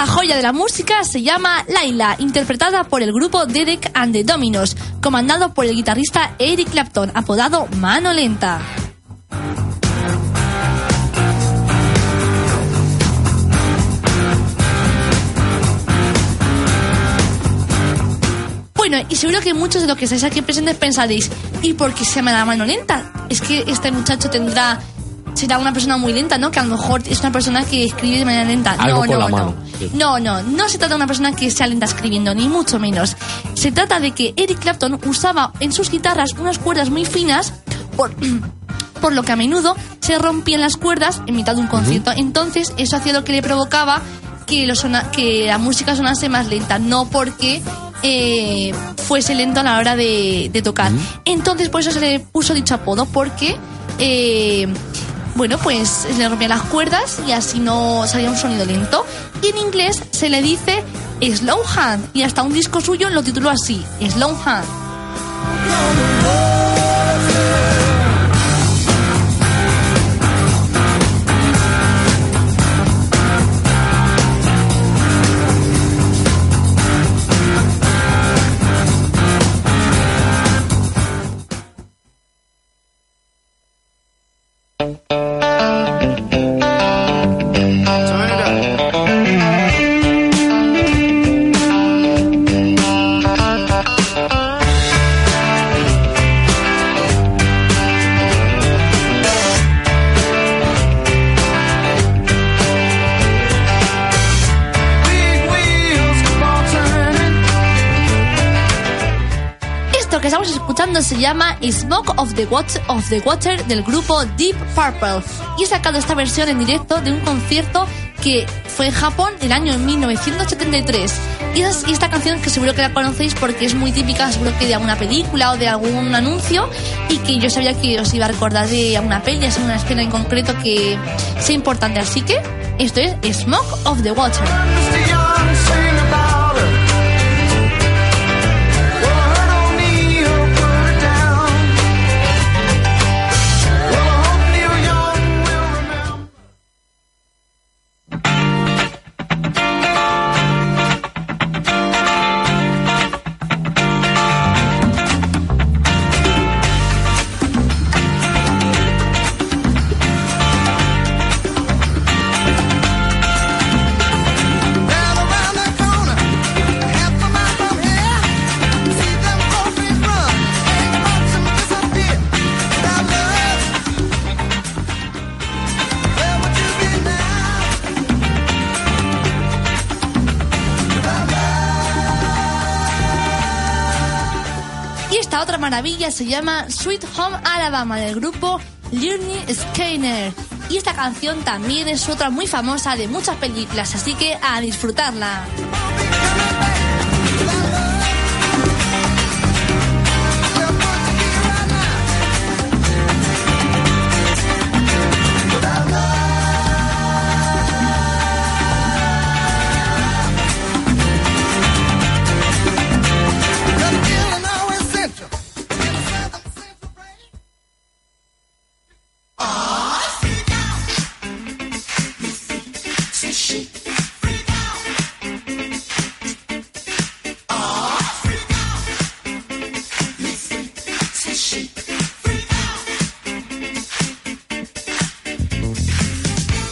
Esta joya de la música se llama Laila, interpretada por el grupo Derek and the Dominos, comandado por el guitarrista Eric Clapton, apodado Mano Lenta. Bueno, y seguro que muchos de los que estáis aquí presentes pensaréis, ¿y por qué se llama la mano lenta? Es que este muchacho tendrá será una persona muy lenta, ¿no? Que a lo mejor es una persona que escribe de manera lenta. Algo no, no, no. sí. No, no, no se trata de una persona que sea lenta escribiendo, ni mucho menos. Se trata de que Eric Clapton usaba en sus guitarras unas cuerdas muy finas por, por lo que a menudo se rompían las cuerdas en mitad de un concierto. Entonces, eso hacía lo que le provocaba que, lo sona- que la música sonase más lenta, no porque eh, fuese lento a la hora de, de tocar. Entonces, por eso se le puso dicho apodo, porque, eh, bueno, pues le rompían las cuerdas y así no salía un sonido lento. Y en inglés se le dice Slow Hand, y hasta un disco suyo lo tituló así, Slow Hand. Llama Smoke of the, Water, of the Water del grupo Deep Purple. Y he sacado esta versión en directo de un concierto que fue en Japón el año 1973 y, es- y esta canción que seguro que la conocéis porque es muy típica seguro que de alguna película o de algún anuncio y que yo sabía que os iba a recordar de alguna peli, es una escena en concreto que sea importante. Así que esto es Smoke of the Water maravilla se llama Sweet Home Alabama del grupo Learning Skinner. Y esta canción también es otra muy famosa de muchas películas, así que a disfrutarla.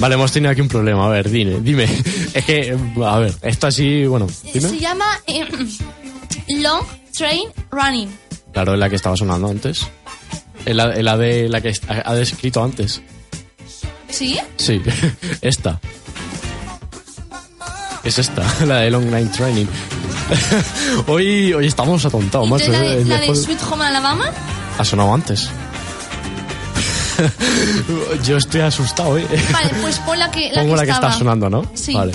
Vale, hemos tenido aquí un problema. A ver, dime, dime. Es que, a ver, esto así, bueno, Se dime. llama eh, Long Train Running. Claro, es la que estaba sonando antes. Es la, es la de la que ha descrito antes. ¿Sí? Sí, esta. Es esta, la de Long Night Training. hoy, hoy estamos atontados, macho. La, de, Eh, la de Sweet Home Alabama. Ha sonado antes. Yo estoy asustado, ¿eh? Vale, pues pon la que, la Pongo que la que estaba. está sonando, ¿no? Sí. Vale.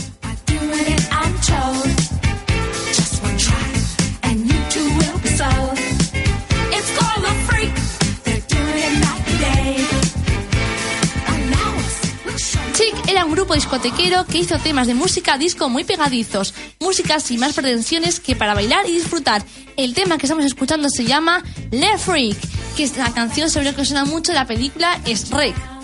Chic era un grupo discotequero que hizo temas de música disco muy pegadizos, música sin más pretensiones que para bailar y disfrutar. El tema que estamos escuchando se llama Le Freak, que es la canción sobre lo que suena mucho la película Shrek. Oh,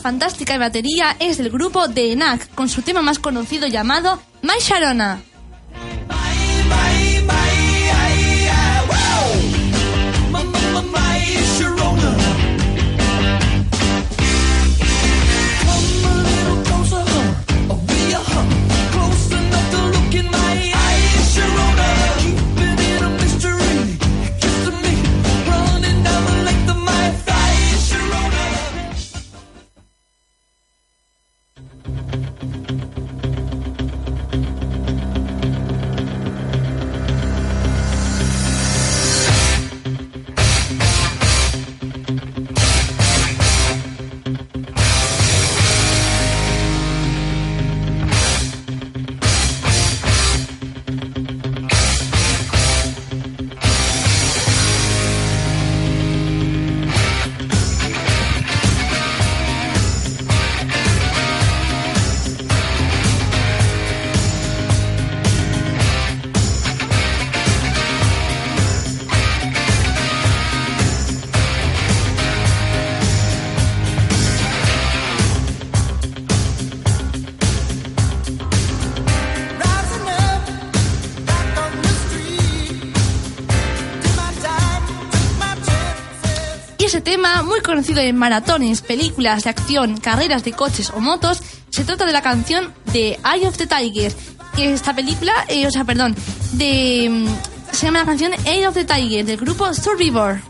fantástica batería es del grupo The Enac, con su tema más conocido llamado My Sharona. Ese tema, muy conocido en maratones, películas de acción, carreras de coches o motos, se trata de la canción de Eye of the Tiger. Que esta película, eh, o sea, perdón, de. mm, Se llama la canción Eye of the Tiger, del grupo Survivor.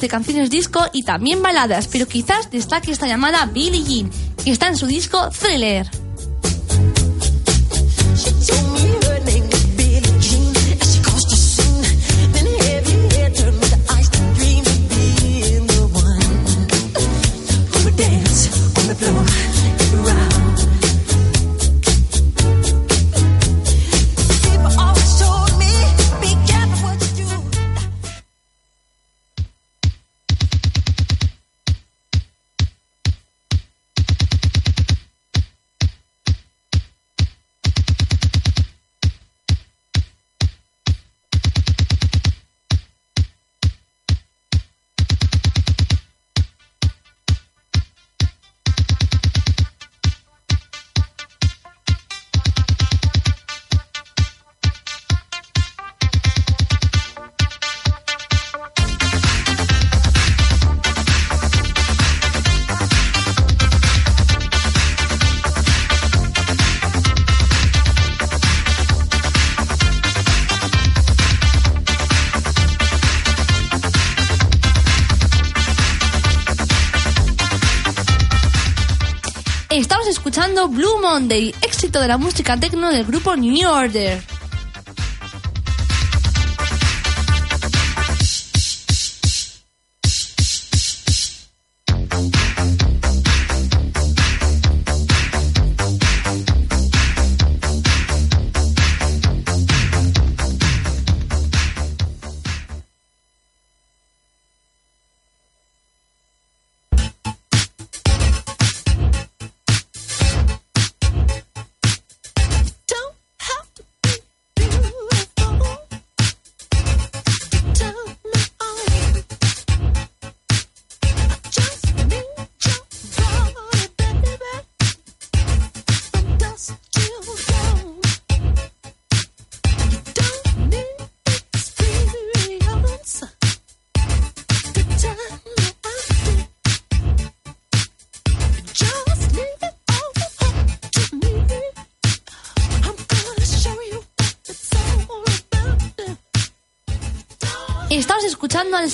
De canciones disco y también baladas, pero quizás destaque esta llamada Billie Jean, que está en su disco Thriller. Blue Monday, éxito de la música techno del grupo New Order.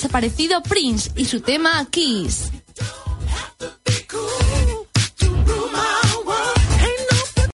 Desaparecido Prince y su tema Kiss.